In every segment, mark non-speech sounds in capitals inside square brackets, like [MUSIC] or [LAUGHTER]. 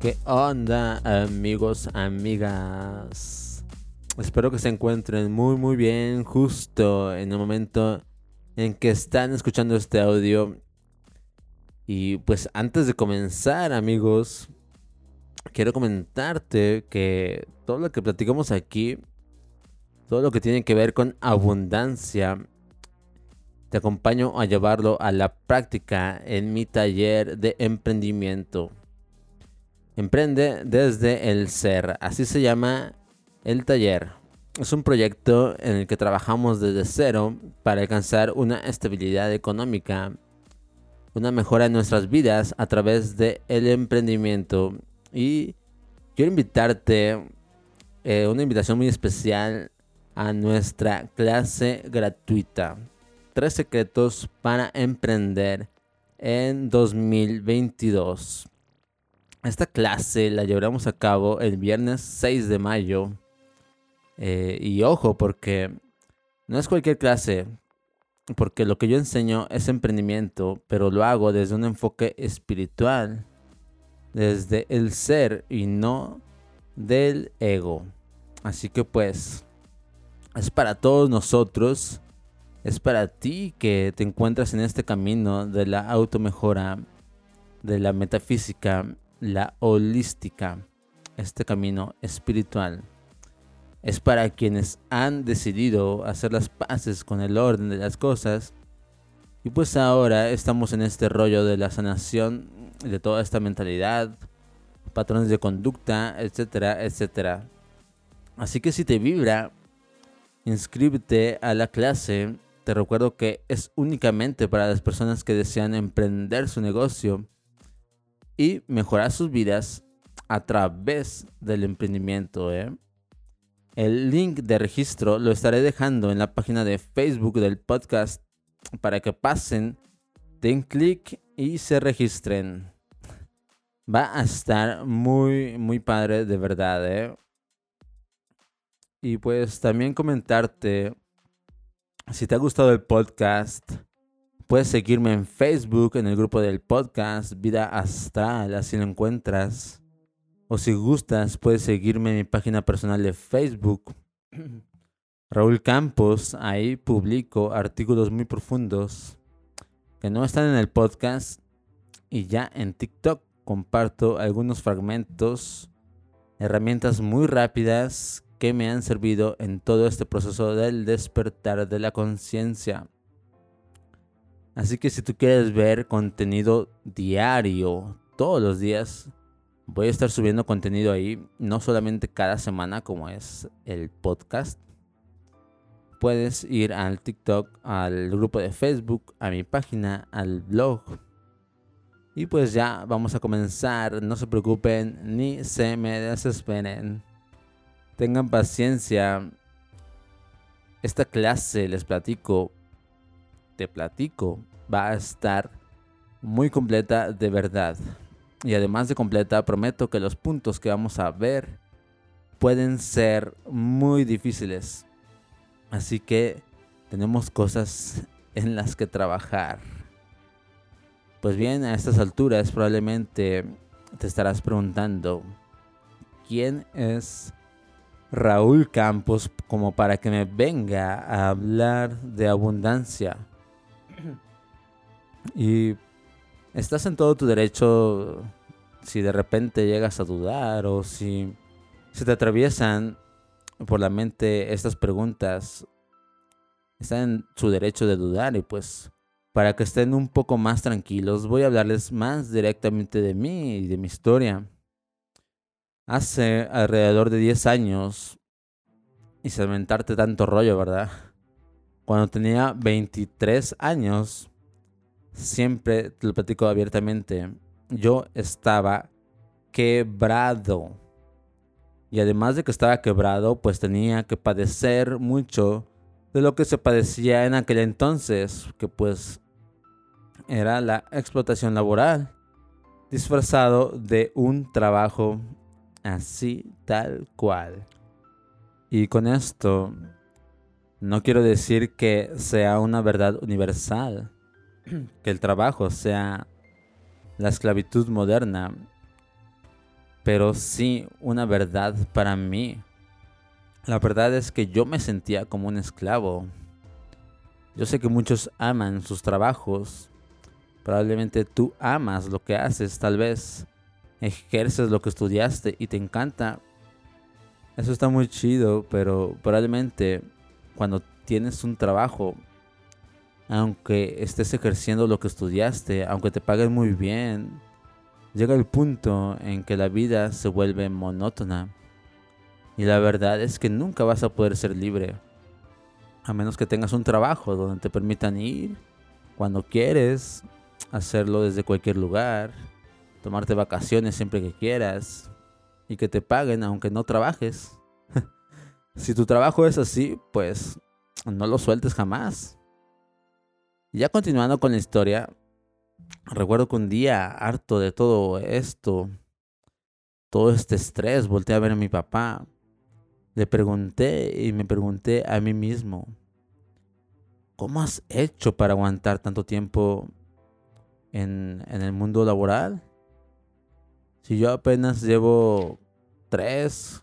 ¿Qué onda amigos, amigas? Espero que se encuentren muy muy bien justo en el momento en que están escuchando este audio. Y pues antes de comenzar amigos, quiero comentarte que todo lo que platicamos aquí, todo lo que tiene que ver con abundancia, te acompaño a llevarlo a la práctica en mi taller de emprendimiento. Emprende desde el ser, así se llama el taller. Es un proyecto en el que trabajamos desde cero para alcanzar una estabilidad económica, una mejora en nuestras vidas a través del el emprendimiento. Y quiero invitarte, eh, una invitación muy especial a nuestra clase gratuita. Tres secretos para emprender en 2022. Esta clase la llevaremos a cabo el viernes 6 de mayo. Eh, y ojo, porque no es cualquier clase, porque lo que yo enseño es emprendimiento, pero lo hago desde un enfoque espiritual, desde el ser y no del ego. Así que pues, es para todos nosotros, es para ti que te encuentras en este camino de la automejora, de la metafísica la holística, este camino espiritual. Es para quienes han decidido hacer las paces con el orden de las cosas. Y pues ahora estamos en este rollo de la sanación de toda esta mentalidad, patrones de conducta, etcétera, etcétera. Así que si te vibra, inscríbete a la clase. Te recuerdo que es únicamente para las personas que desean emprender su negocio y mejorar sus vidas a través del emprendimiento. ¿eh? El link de registro lo estaré dejando en la página de Facebook del podcast para que pasen, den clic y se registren. Va a estar muy, muy padre de verdad. ¿eh? Y pues también comentarte, si te ha gustado el podcast, Puedes seguirme en Facebook, en el grupo del podcast Vida Astral, así lo encuentras. O si gustas, puedes seguirme en mi página personal de Facebook. [CLEARS THROAT] Raúl Campos, ahí publico artículos muy profundos que no están en el podcast. Y ya en TikTok comparto algunos fragmentos, herramientas muy rápidas que me han servido en todo este proceso del despertar de la conciencia. Así que si tú quieres ver contenido diario, todos los días, voy a estar subiendo contenido ahí, no solamente cada semana como es el podcast. Puedes ir al TikTok, al grupo de Facebook, a mi página, al blog. Y pues ya vamos a comenzar, no se preocupen ni se me desesperen. Tengan paciencia. Esta clase, les platico, te platico va a estar muy completa de verdad. Y además de completa, prometo que los puntos que vamos a ver pueden ser muy difíciles. Así que tenemos cosas en las que trabajar. Pues bien, a estas alturas probablemente te estarás preguntando, ¿quién es Raúl Campos como para que me venga a hablar de abundancia? Y estás en todo tu derecho si de repente llegas a dudar o si se te atraviesan por la mente estas preguntas. Están en su derecho de dudar y pues para que estén un poco más tranquilos voy a hablarles más directamente de mí y de mi historia. Hace alrededor de 10 años, y segmentarte tanto rollo, ¿verdad? Cuando tenía 23 años, siempre te lo platico abiertamente, yo estaba quebrado. Y además de que estaba quebrado, pues tenía que padecer mucho de lo que se padecía en aquel entonces, que pues era la explotación laboral, disfrazado de un trabajo así tal cual. Y con esto no quiero decir que sea una verdad universal, [CLEARS THROAT] que el trabajo sea la esclavitud moderna. pero sí una verdad para mí. La verdad es que yo me sentía como un esclavo. Yo sé que muchos aman sus trabajos. Probablemente tú amas lo que haces, tal vez ejerces lo que estudiaste y te encanta. Eso está muy chido, pero probablemente cuando tienes un trabajo, aunque estés ejerciendo lo que estudiaste, aunque te paguen muy bien, llega el punto en que la vida se vuelve monótona. Y la verdad es que nunca vas a poder ser libre. A menos que tengas un trabajo donde te permitan ir cuando quieres, hacerlo desde cualquier lugar, tomarte vacaciones siempre que quieras y que te paguen aunque no trabajes. [LAUGHS] si tu trabajo es así, pues no lo sueltes jamás. Ya continuando con la historia, recuerdo que un día, harto de todo esto, todo este estrés, volteé a ver a mi papá. Le pregunté y me pregunté a mí mismo, ¿cómo has hecho para aguantar tanto tiempo en, en el mundo laboral? Si yo apenas llevo tres,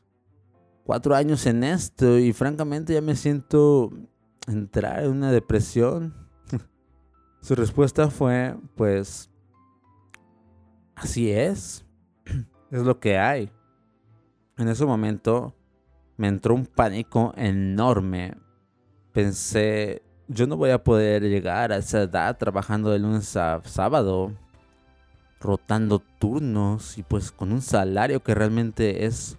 cuatro años en esto y francamente ya me siento entrar en una depresión su respuesta fue, pues, así es, es lo que hay. En ese momento me entró un pánico enorme. Pensé, yo no voy a poder llegar a esa edad trabajando de lunes a sábado, rotando turnos y pues con un salario que realmente es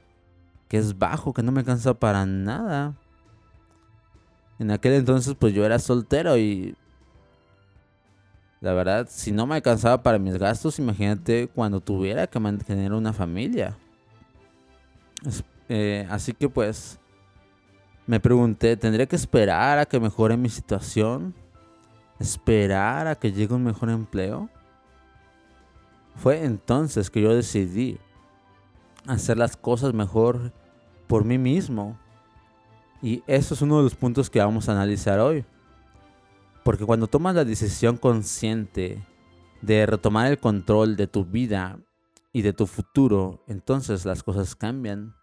que es bajo, que no me cansa para nada. En aquel entonces pues yo era soltero y la verdad, si no me alcanzaba para mis gastos, imagínate cuando tuviera que mantener una familia. Eh, así que pues me pregunté, ¿tendría que esperar a que mejore mi situación? ¿Esperar a que llegue un mejor empleo? Fue entonces que yo decidí hacer las cosas mejor por mí mismo. Y eso es uno de los puntos que vamos a analizar hoy. Porque cuando tomas la decisión consciente de retomar el control de tu vida y de tu futuro, entonces las cosas cambian.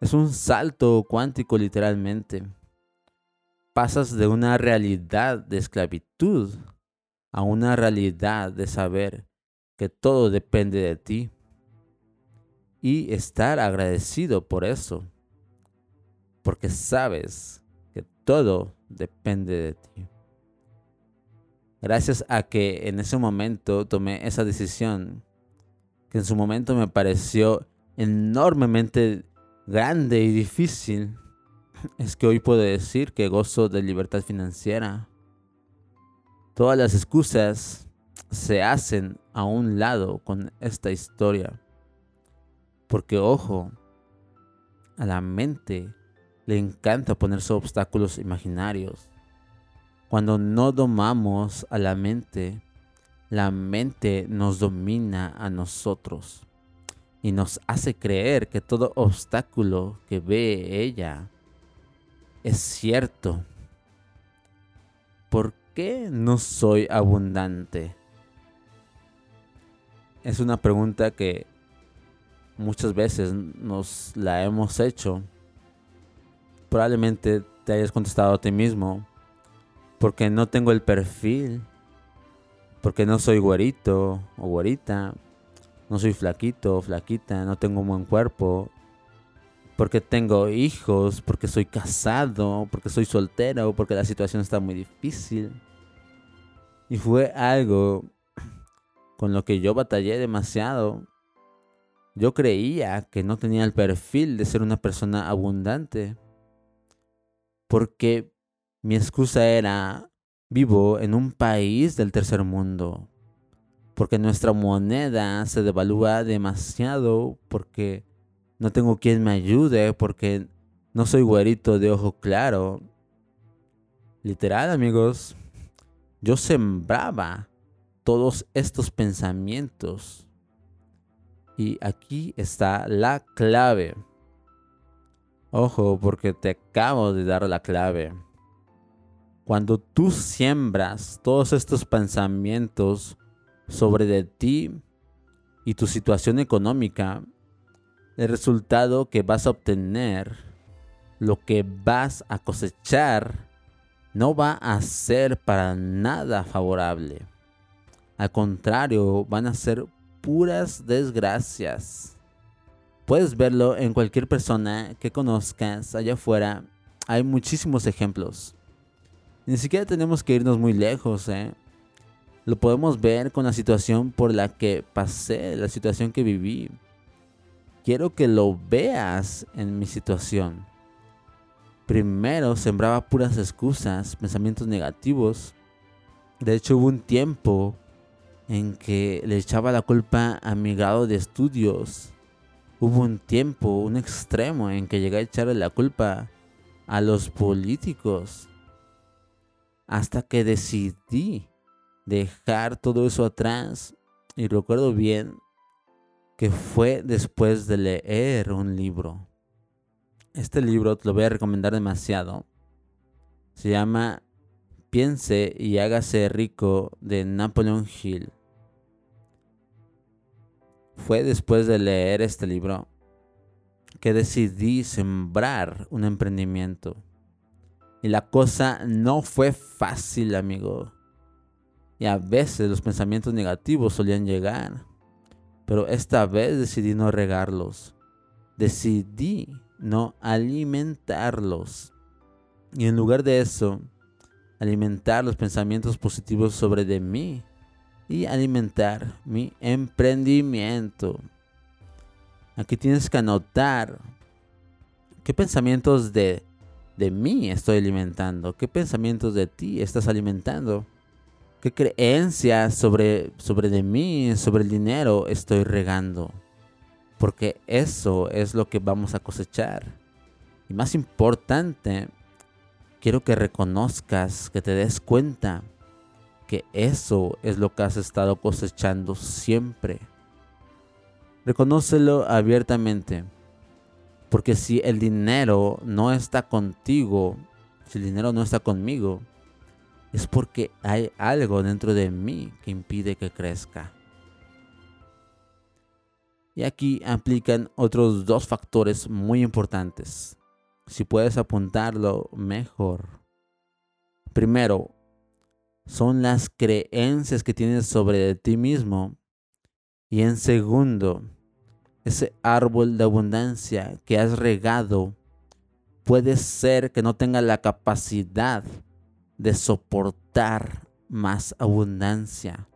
Es un salto cuántico literalmente. Pasas de una realidad de esclavitud a una realidad de saber que todo depende de ti. Y estar agradecido por eso. Porque sabes que todo depende de ti. Gracias a que en ese momento tomé esa decisión, que en su momento me pareció enormemente grande y difícil, es que hoy puedo decir que gozo de libertad financiera. Todas las excusas se hacen a un lado con esta historia. Porque ojo, a la mente le encanta ponerse obstáculos imaginarios. Cuando no domamos a la mente, la mente nos domina a nosotros y nos hace creer que todo obstáculo que ve ella es cierto. ¿Por qué no soy abundante? Es una pregunta que muchas veces nos la hemos hecho. Probablemente te hayas contestado a ti mismo porque no tengo el perfil, porque no soy güerito o güerita, no soy flaquito o flaquita, no tengo un buen cuerpo, porque tengo hijos, porque soy casado, porque soy soltero, porque la situación está muy difícil. Y fue algo con lo que yo batallé demasiado. Yo creía que no tenía el perfil de ser una persona abundante. Porque mi excusa era, vivo en un país del tercer mundo, porque nuestra moneda se devalúa demasiado, porque no tengo quien me ayude, porque no soy güerito de ojo claro. Literal, amigos, yo sembraba todos estos pensamientos. Y aquí está la clave. Ojo, porque te acabo de dar la clave. Cuando tú siembras todos estos pensamientos sobre de ti y tu situación económica, el resultado que vas a obtener, lo que vas a cosechar, no va a ser para nada favorable. Al contrario, van a ser puras desgracias. Puedes verlo en cualquier persona que conozcas allá afuera. Hay muchísimos ejemplos. Ni siquiera tenemos que irnos muy lejos, ¿eh? Lo podemos ver con la situación por la que pasé, la situación que viví. Quiero que lo veas en mi situación. Primero sembraba puras excusas, pensamientos negativos. De hecho hubo un tiempo en que le echaba la culpa a mi grado de estudios. Hubo un tiempo, un extremo en que llegué a echarle la culpa a los políticos. Hasta que decidí dejar todo eso atrás. Y recuerdo bien que fue después de leer un libro. Este libro te lo voy a recomendar demasiado. Se llama Piense y hágase rico de Napoleon Hill. Fue después de leer este libro que decidí sembrar un emprendimiento. Y la cosa no fue fácil, amigo. Y a veces los pensamientos negativos solían llegar. Pero esta vez decidí no regarlos. Decidí no alimentarlos. Y en lugar de eso, alimentar los pensamientos positivos sobre de mí y alimentar mi emprendimiento. Aquí tienes que anotar qué pensamientos de, de mí estoy alimentando, qué pensamientos de ti estás alimentando. ¿Qué creencias sobre, sobre de mí, sobre el dinero estoy regando? Porque eso es lo que vamos a cosechar. Y más importante, quiero que reconozcas, que te des cuenta que eso es lo que has estado cosechando siempre. Reconócelo abiertamente. Porque si el dinero no está contigo, si el dinero no está conmigo, es porque hay algo dentro de mí que impide que crezca. Y aquí aplican otros dos factores muy importantes. Si puedes apuntarlo, mejor. Primero, son las creencias que tienes sobre ti mismo. Y en segundo, ese árbol de abundancia que has regado puede ser que no tenga la capacidad de soportar más abundancia.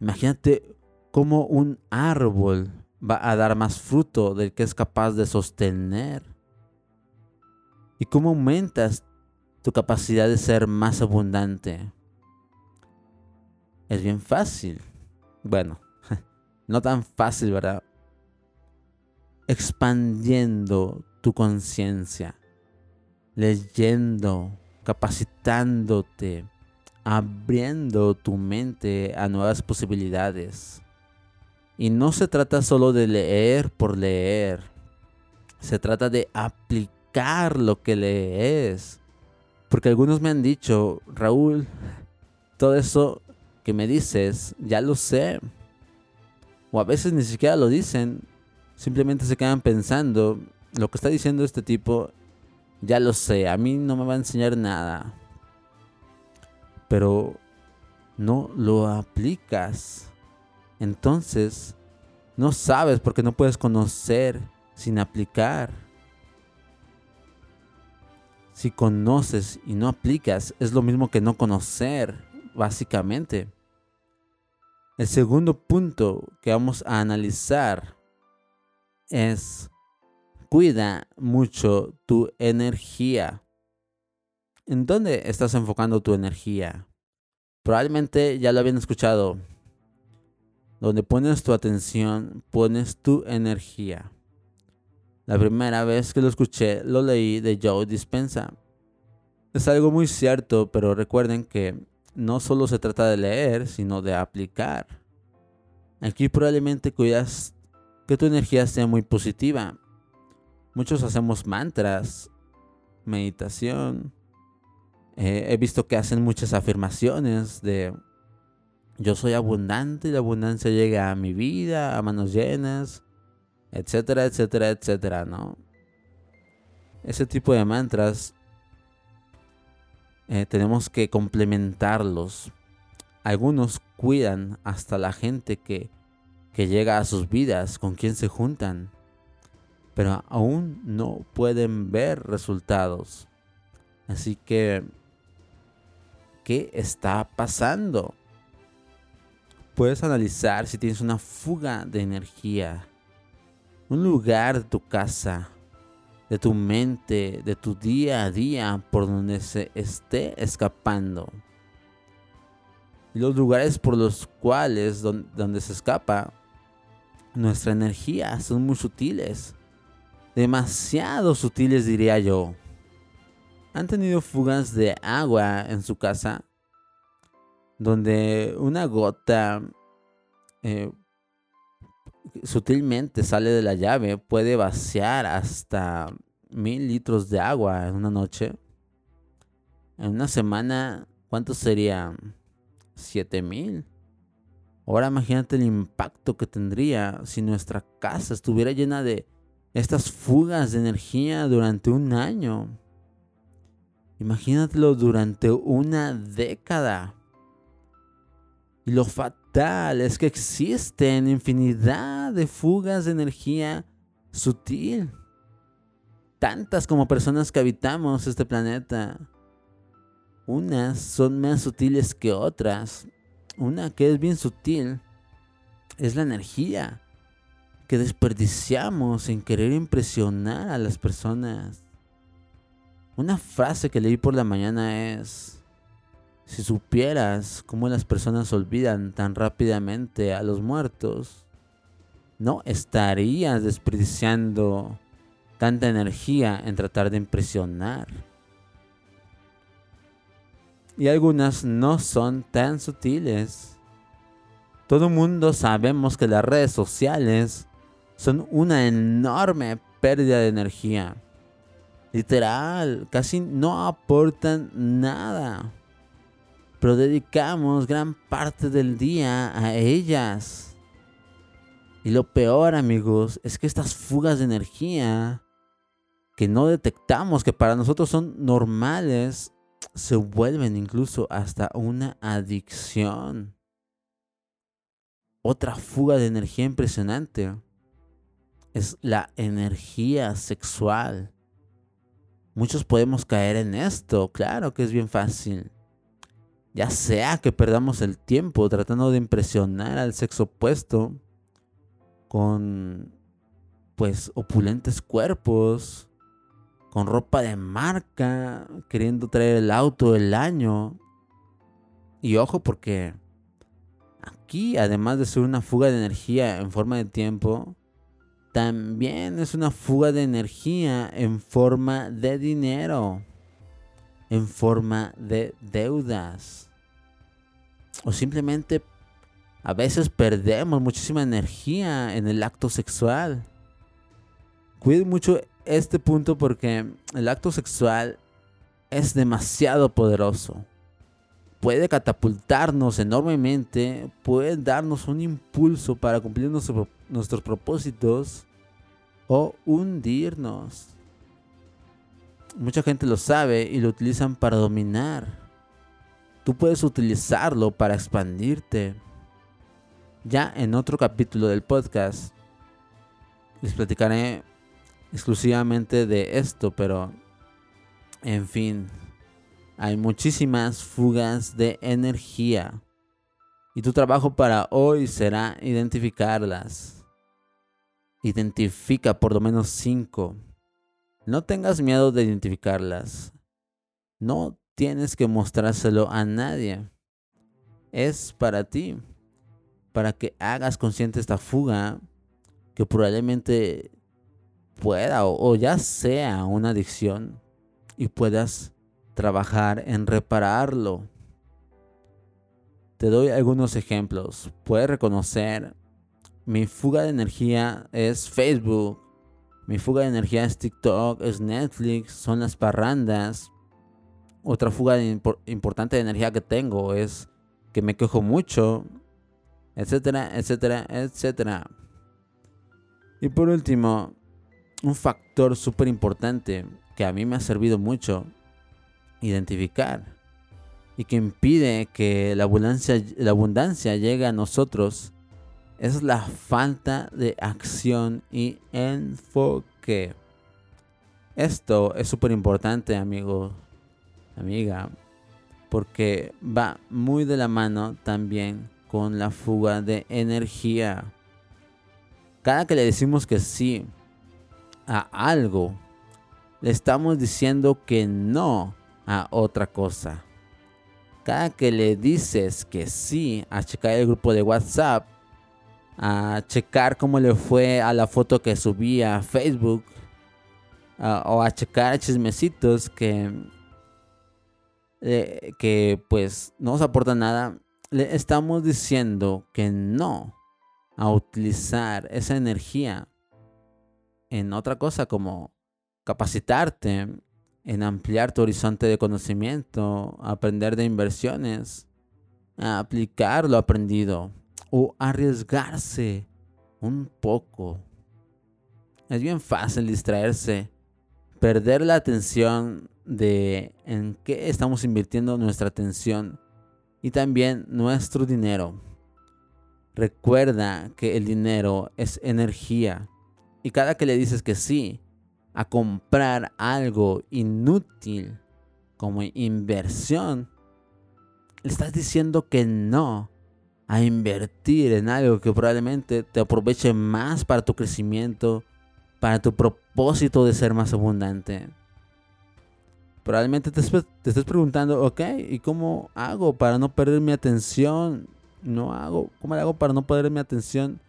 Imagínate cómo un árbol va a dar más fruto del que es capaz de sostener. Y cómo aumentas tu capacidad de ser más abundante. Es bien fácil. Bueno, no tan fácil, ¿verdad? Expandiendo tu conciencia, leyendo capacitándote, abriendo tu mente a nuevas posibilidades. Y no se trata solo de leer por leer, se trata de aplicar lo que lees. Porque algunos me han dicho, Raúl, todo eso que me dices, ya lo sé. O a veces ni siquiera lo dicen, simplemente se quedan pensando, lo que está diciendo este tipo ya lo sé, a mí no me va a enseñar nada. Pero no lo aplicas. Entonces, no sabes porque no puedes conocer sin aplicar. Si conoces y no aplicas, es lo mismo que no conocer, básicamente. El segundo punto que vamos a analizar es Cuida mucho tu energía. ¿En dónde estás enfocando tu energía? Probablemente ya lo habían escuchado. Donde pones tu atención, pones tu energía. La primera vez que lo escuché, lo leí de Joe Dispensa. Es algo muy cierto, pero recuerden que no solo se trata de leer, sino de aplicar. Aquí probablemente cuidas que tu energía sea muy positiva. Muchos hacemos mantras, meditación. Eh, he visto que hacen muchas afirmaciones de yo soy abundante y la abundancia llega a mi vida a manos llenas. etcétera, etcétera, etcétera, ¿no? Ese tipo de mantras eh, tenemos que complementarlos. Algunos cuidan hasta la gente que, que llega a sus vidas, con quien se juntan, pero aún no pueden ver resultados. Así que, ¿qué está pasando? Puedes analizar si tienes una fuga de energía. Un lugar de tu casa, de tu mente, de tu día a día por donde se esté escapando. Los lugares por los cuales donde, se escapa nuestra energía son muy sutiles. Demasiado sutiles diría yo. ¿Han tenido fugas de agua en su casa? donde una gota eh, sutilmente sale de la llave, puede vaciar hasta mil litros de agua en una noche. En una semana, ¿cuánto sería? Siete mil. Ahora imagínate el impacto que tendría si nuestra casa estuviera llena de estas fugas de energía durante un año. Imagínatelo durante una década. Y lo fatal es que existen infinidad de fugas de energía sutil. Tantas como personas que habitamos este planeta. Unas son más sutiles que otras. Una que es bien sutil es la energía que desperdiciamos en querer impresionar a las personas. Una frase que leí por la mañana es, si supieras cómo las personas olvidan tan rápidamente a los muertos, no estarías desperdiciando tanta energía en tratar de impresionar. Y algunas no son tan sutiles. Todo mundo sabemos que las redes sociales son una enorme pérdida de energía. Literal, casi no aportan nada pero dedicamos gran parte del día a ellas. Y lo peor, amigos, es que estas fugas de energía que no detectamos, que para nosotros son normales, se vuelven incluso hasta una adicción. Otra fuga de energía impresionante es la energía sexual. Muchos podemos caer en esto, claro que es bien fácil. Ya sea que perdamos el tiempo tratando de impresionar al sexo opuesto con pues opulentes cuerpos, con ropa de marca, queriendo traer el auto del año. Y ojo porque aquí, además de ser una fuga de energía en forma de tiempo, también es una fuga de energía en forma de dinero en forma de deudas. O simplemente a veces perdemos muchísima energía en el acto sexual. Cuiden mucho este punto porque el acto sexual es demasiado poderoso. Puede catapultarnos enormemente, puede darnos un impulso para cumplir nuestros propósitos o hundirnos. Mucha gente lo sabe y lo utilizan para dominar. Tú puedes utilizarlo para expandirte. Ya en otro capítulo del podcast les platicaré exclusivamente de esto, pero en fin, hay muchísimas fugas de energía. Y tu trabajo para hoy será identificarlas. Identifica por lo menos cinco no tengas miedo de identificarlas. No tienes que mostrárselo a nadie. Es para ti. Para que hagas consciente esta fuga que probablemente pueda o, ya sea una adicción y puedas trabajar en repararlo. Te doy algunos ejemplos. Puedes reconocer mi fuga de energía es Facebook, mi fuga de energía es TikTok, es Netflix, son las parrandas. Otra fuga importante de energía que tengo es que me quejo mucho, etcétera, etcétera, etcétera. Y por último, un factor súper importante que a mí me ha servido mucho identificar y que impide que la abundancia, la abundancia llegue a nosotros es la falta de acción y enfoque. Esto es súper importante, amigo, amiga, porque va muy de la mano también con la fuga de energía. Cada que le decimos que sí a algo, le estamos diciendo que no a otra cosa. Cada que le dices que sí a checar el grupo de WhatsApp, a checar cómo le fue a la foto que subí a Facebook, o a checar chismecitos que, eh, que pues no nos aporta nada, le estamos diciendo que no a utilizar esa energía en otra cosa como capacitarte, en ampliar tu horizonte de conocimiento, aprender de inversiones, aplicar lo aprendido o arriesgarse un poco. Es bien fácil distraerse, perder la atención de en qué estamos invirtiendo nuestra atención y también nuestro dinero. Recuerda que el dinero es energía y cada que le dices que sí, a comprar algo inútil como inversión, le estás diciendo que no a invertir en algo que probablemente te aproveche más para tu crecimiento, para tu propósito de ser más abundante. Probablemente te, estés preguntando, ok, ¿y cómo hago para no perder mi atención? No hago, ¿cómo hago para no perder mi atención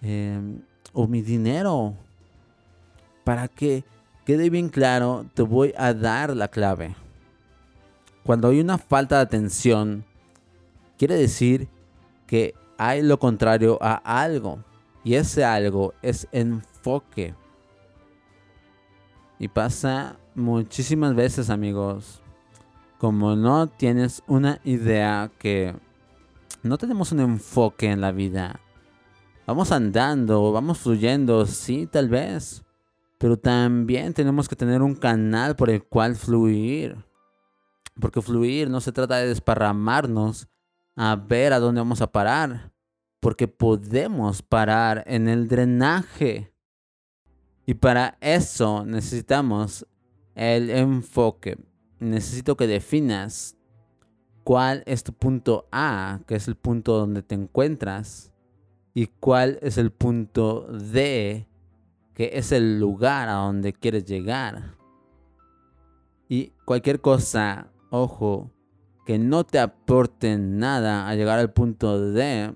em, o mi dinero? Para que quede bien claro, te voy a dar la clave. Cuando hay una falta de atención, quiere decir que hay lo contrario a algo. Y ese algo es enfoque. Y pasa muchísimas veces, amigos. Como no tienes una idea que no tenemos un enfoque en la vida. Vamos andando, vamos fluyendo, sí, tal vez. Pero también tenemos que tener un canal por el cual fluir. Porque fluir no se trata de desparramarnos a ver a dónde vamos a parar. Porque podemos parar en el drenaje. Y para eso necesitamos el enfoque. Necesito que definas cuál es tu punto A, que es el punto donde te encuentras, y cuál es el punto D, que es el lugar a donde quieres llegar. Y cualquier cosa, ojo, que no te aporte nada a llegar al punto D,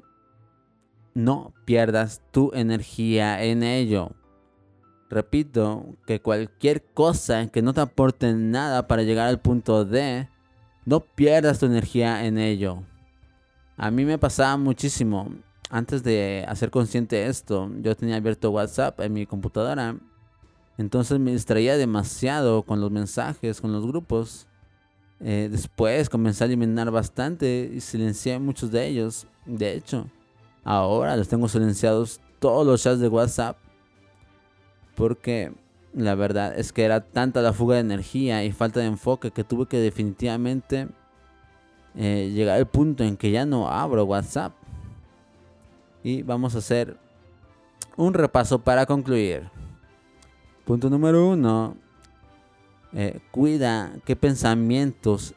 no pierdas tu energía en ello. Repito que cualquier cosa que no te aporte nada para llegar al punto D, no pierdas tu energía en ello. A mí me pasaba muchísimo antes de hacer consciente esto, yo tenía abierto WhatsApp en mi computadora. Entonces me distraía demasiado con los mensajes, con los grupos. Eh, después comencé a eliminar bastante y silencié muchos de ellos. De hecho, ahora los tengo silenciados todos los chats de WhatsApp. Porque la verdad es que era tanta la fuga de energía y falta de enfoque que tuve que definitivamente eh, llegar al punto en que ya no abro WhatsApp. Y vamos a hacer un repaso para concluir. Punto número uno. Eh, cuida qué pensamientos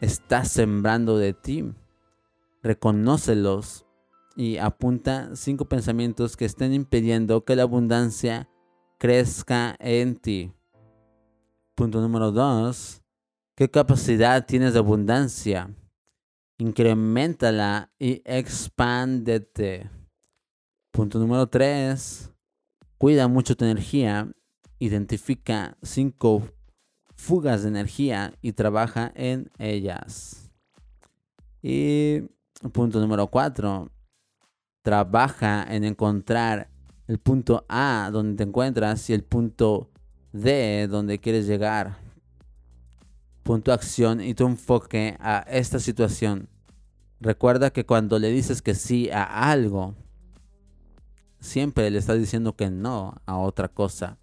estás sembrando de ti. Reconócelos y apunta cinco pensamientos que estén impidiendo que la abundancia crezca en ti. Punto número dos. ¿Qué capacidad tienes de abundancia? Incrementala y expándete. Punto número 3. Cuida mucho tu energía. Identifica 5 fugas de energía y trabaja en ellas. Y punto número 4. Trabaja en encontrar el punto A donde te encuentras y el punto D donde quieres llegar. Punto acción y tu enfoque a esta situación. Recuerda que cuando le dices que sí a algo, siempre le estás diciendo que no a otra cosa.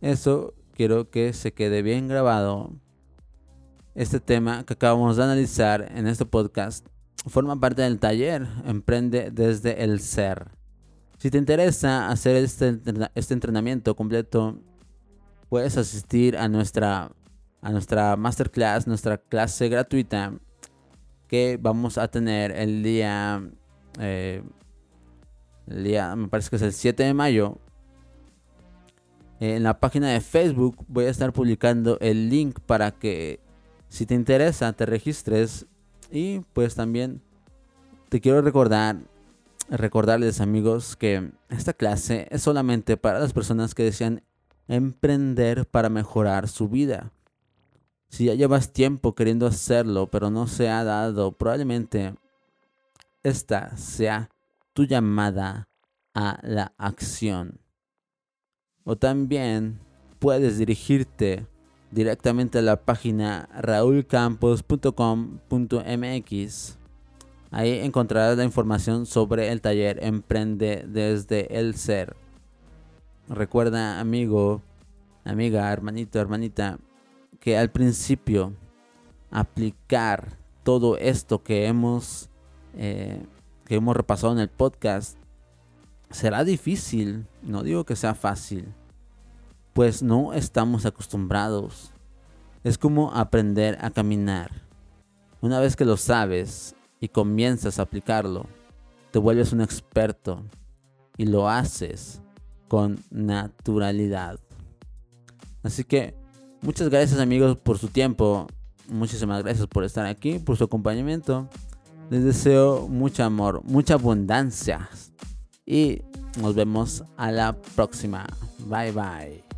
Eso quiero que se quede bien grabado. Este tema que acabamos de analizar en este podcast forma parte del taller Emprende desde el ser. Si te interesa hacer este, este entrenamiento completo, puedes asistir a nuestra, a nuestra masterclass, nuestra clase gratuita que vamos a tener el día, eh, el día, me parece que es el 7 de mayo. En la página de Facebook voy a estar publicando el link para que si te interesa te registres y pues también te quiero recordar, recordarles amigos que esta clase es solamente para las personas que desean emprender para mejorar su vida. Si ya llevas tiempo queriendo hacerlo, pero no se ha dado, probablemente esta sea tu llamada a la acción. O también puedes dirigirte directamente a la página raulcampos.com.mx. Ahí encontrarás la información sobre el taller Emprende desde el Ser. Recuerda, amigo, amiga, hermanito, hermanita, que al principio aplicar todo esto que hemos, eh, que hemos repasado en el podcast será difícil. No digo que sea fácil pues no estamos acostumbrados. Es como aprender a caminar. Una vez que lo sabes y comienzas a aplicarlo, te vuelves un experto y lo haces con naturalidad. Así que muchas gracias amigos por su tiempo. Muchísimas gracias por estar aquí, por su acompañamiento. Les deseo mucho amor, mucha abundancia. Y nos vemos a la próxima. Bye bye.